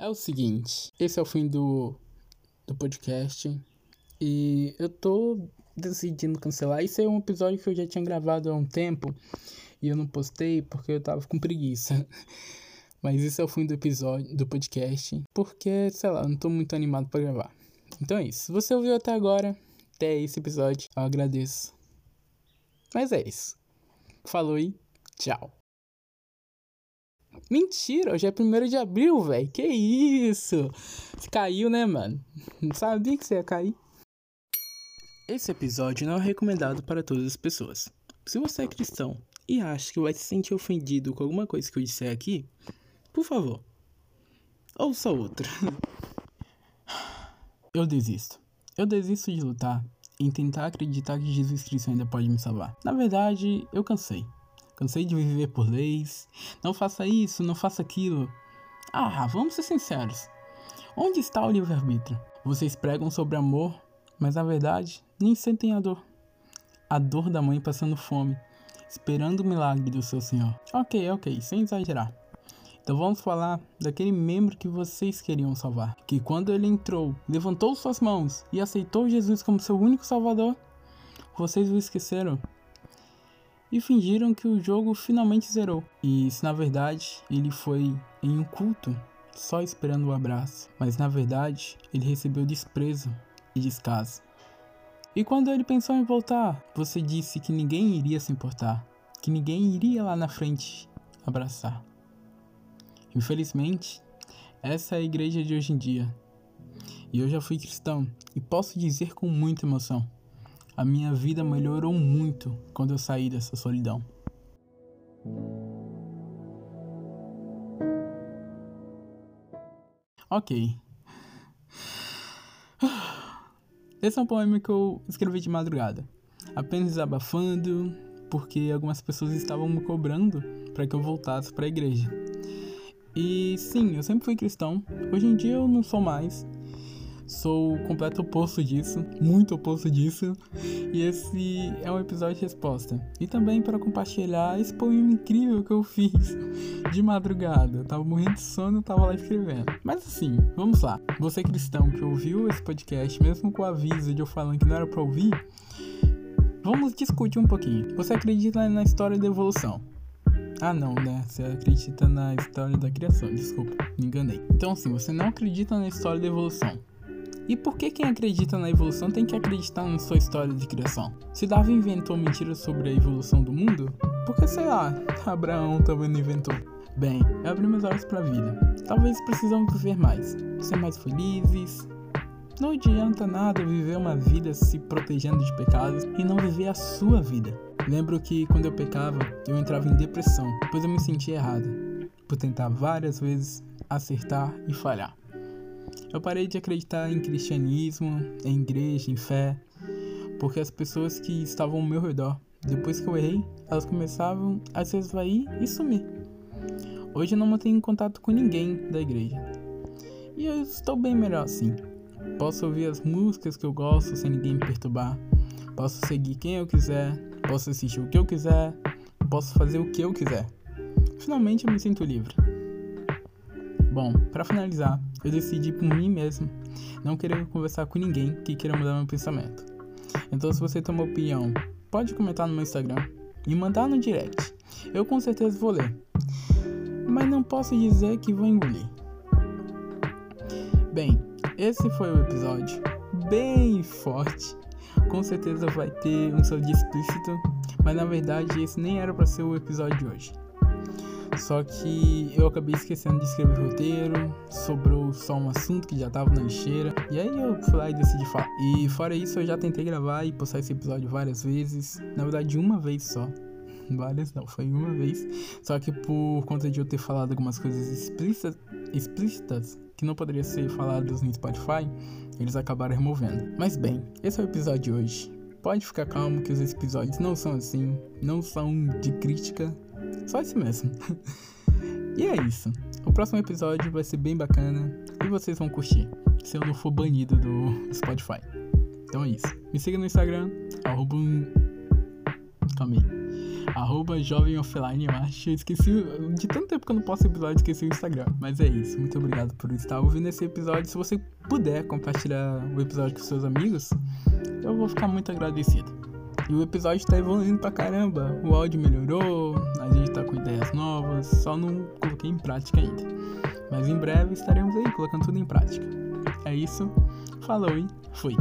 É o seguinte, esse é o fim do, do podcast. E eu tô decidindo cancelar. Isso é um episódio que eu já tinha gravado há um tempo. E eu não postei porque eu tava com preguiça. Mas isso é o fim do episódio, do podcast. Porque, sei lá, não tô muito animado para gravar. Então é isso. Se você ouviu até agora, até esse episódio, eu agradeço. Mas é isso. Falou e tchau. Mentira, hoje é 1 de abril, velho. Que isso? Você caiu, né, mano? Não sabia que você ia cair. Esse episódio não é recomendado para todas as pessoas. Se você é cristão e acha que vai se sentir ofendido com alguma coisa que eu disser aqui, por favor, ouça outra. Eu desisto. Eu desisto de lutar em tentar acreditar que Jesus Cristo ainda pode me salvar. Na verdade, eu cansei. Cansei de viver por leis. Não faça isso, não faça aquilo. Ah, vamos ser sinceros. Onde está o livre-arbítrio? Vocês pregam sobre amor, mas na verdade nem sentem a dor. A dor da mãe passando fome, esperando o milagre do seu Senhor. Ok, ok, sem exagerar. Então vamos falar daquele membro que vocês queriam salvar. Que quando ele entrou, levantou suas mãos e aceitou Jesus como seu único salvador, vocês o esqueceram. E fingiram que o jogo finalmente zerou. E se na verdade ele foi em um culto, só esperando o abraço. Mas na verdade ele recebeu desprezo e descaso. E quando ele pensou em voltar, você disse que ninguém iria se importar, que ninguém iria lá na frente abraçar. Infelizmente, essa é a igreja de hoje em dia. E eu já fui cristão e posso dizer com muita emoção: a minha vida melhorou muito quando eu saí dessa solidão. Ok. Esse é um poema que eu escrevi de madrugada, apenas desabafando, porque algumas pessoas estavam me cobrando para que eu voltasse para a igreja. E sim, eu sempre fui cristão. Hoje em dia eu não sou mais. Sou o completo oposto disso, muito oposto disso. E esse é um episódio de resposta. E também para compartilhar esse poema incrível que eu fiz de madrugada. Eu tava morrendo de sono, eu tava lá escrevendo. Mas assim, vamos lá. Você cristão que ouviu esse podcast, mesmo com o aviso de eu falando que não era para ouvir, vamos discutir um pouquinho. Você acredita na história da evolução? Ah, não, né? Você acredita na história da criação. Desculpa, me enganei. Então, assim, você não acredita na história da evolução. E por que quem acredita na evolução tem que acreditar na sua história de criação? Se Darwin inventou mentiras sobre a evolução do mundo, por que, sei lá, Abraão também não inventou? Bem, eu abri meus olhos pra vida. Talvez precisamos viver mais, ser mais felizes. Não adianta nada viver uma vida se protegendo de pecados e não viver a sua vida. Lembro que quando eu pecava, eu entrava em depressão, pois eu me sentia errado, por tentar várias vezes acertar e falhar. Eu parei de acreditar em cristianismo, em igreja, em fé, porque as pessoas que estavam ao meu redor, depois que eu errei, elas começavam a se esvair e sumir. Hoje eu não mantenho contato com ninguém da igreja. E eu estou bem melhor assim. Posso ouvir as músicas que eu gosto sem ninguém me perturbar. Posso seguir quem eu quiser, posso assistir o que eu quiser, posso fazer o que eu quiser. Finalmente eu me sinto livre. Bom, para finalizar, eu decidi por mim mesmo não querer conversar com ninguém que queira mudar meu pensamento. Então, se você tem uma opinião, pode comentar no meu Instagram e mandar no direct. Eu com certeza vou ler. Mas não posso dizer que vou engolir. Bem, esse foi o episódio bem forte com certeza vai ter um som explícito, mas na verdade esse nem era para ser o episódio de hoje. Só que eu acabei esquecendo de escrever o roteiro, sobrou só um assunto que já tava na lixeira, e aí eu fui lá e decidi falar. E fora isso, eu já tentei gravar e postar esse episódio várias vezes, na verdade uma vez só. Várias não, foi uma vez. Só que por conta de eu ter falado algumas coisas explícitas, explícitas que não poderiam ser faladas no Spotify, eles acabaram removendo. Mas bem, esse é o episódio de hoje. Pode ficar calmo que os episódios não são assim, não são de crítica, só esse mesmo. e é isso. O próximo episódio vai ser bem bacana e vocês vão curtir, se eu não for banido do Spotify. Então é isso. Me siga no Instagram, arroba... Calma aí. Arroba jovem offline, eu acho. Eu esqueci. De tanto tempo que eu não posto episódio, esqueci o Instagram. Mas é isso. Muito obrigado por estar ouvindo esse episódio. Se você puder compartilhar o episódio com seus amigos, eu vou ficar muito agradecido. E o episódio tá evoluindo pra caramba. O áudio melhorou, a gente tá com ideias novas, só não coloquei em prática ainda. Mas em breve estaremos aí colocando tudo em prática. É isso, falou e fui.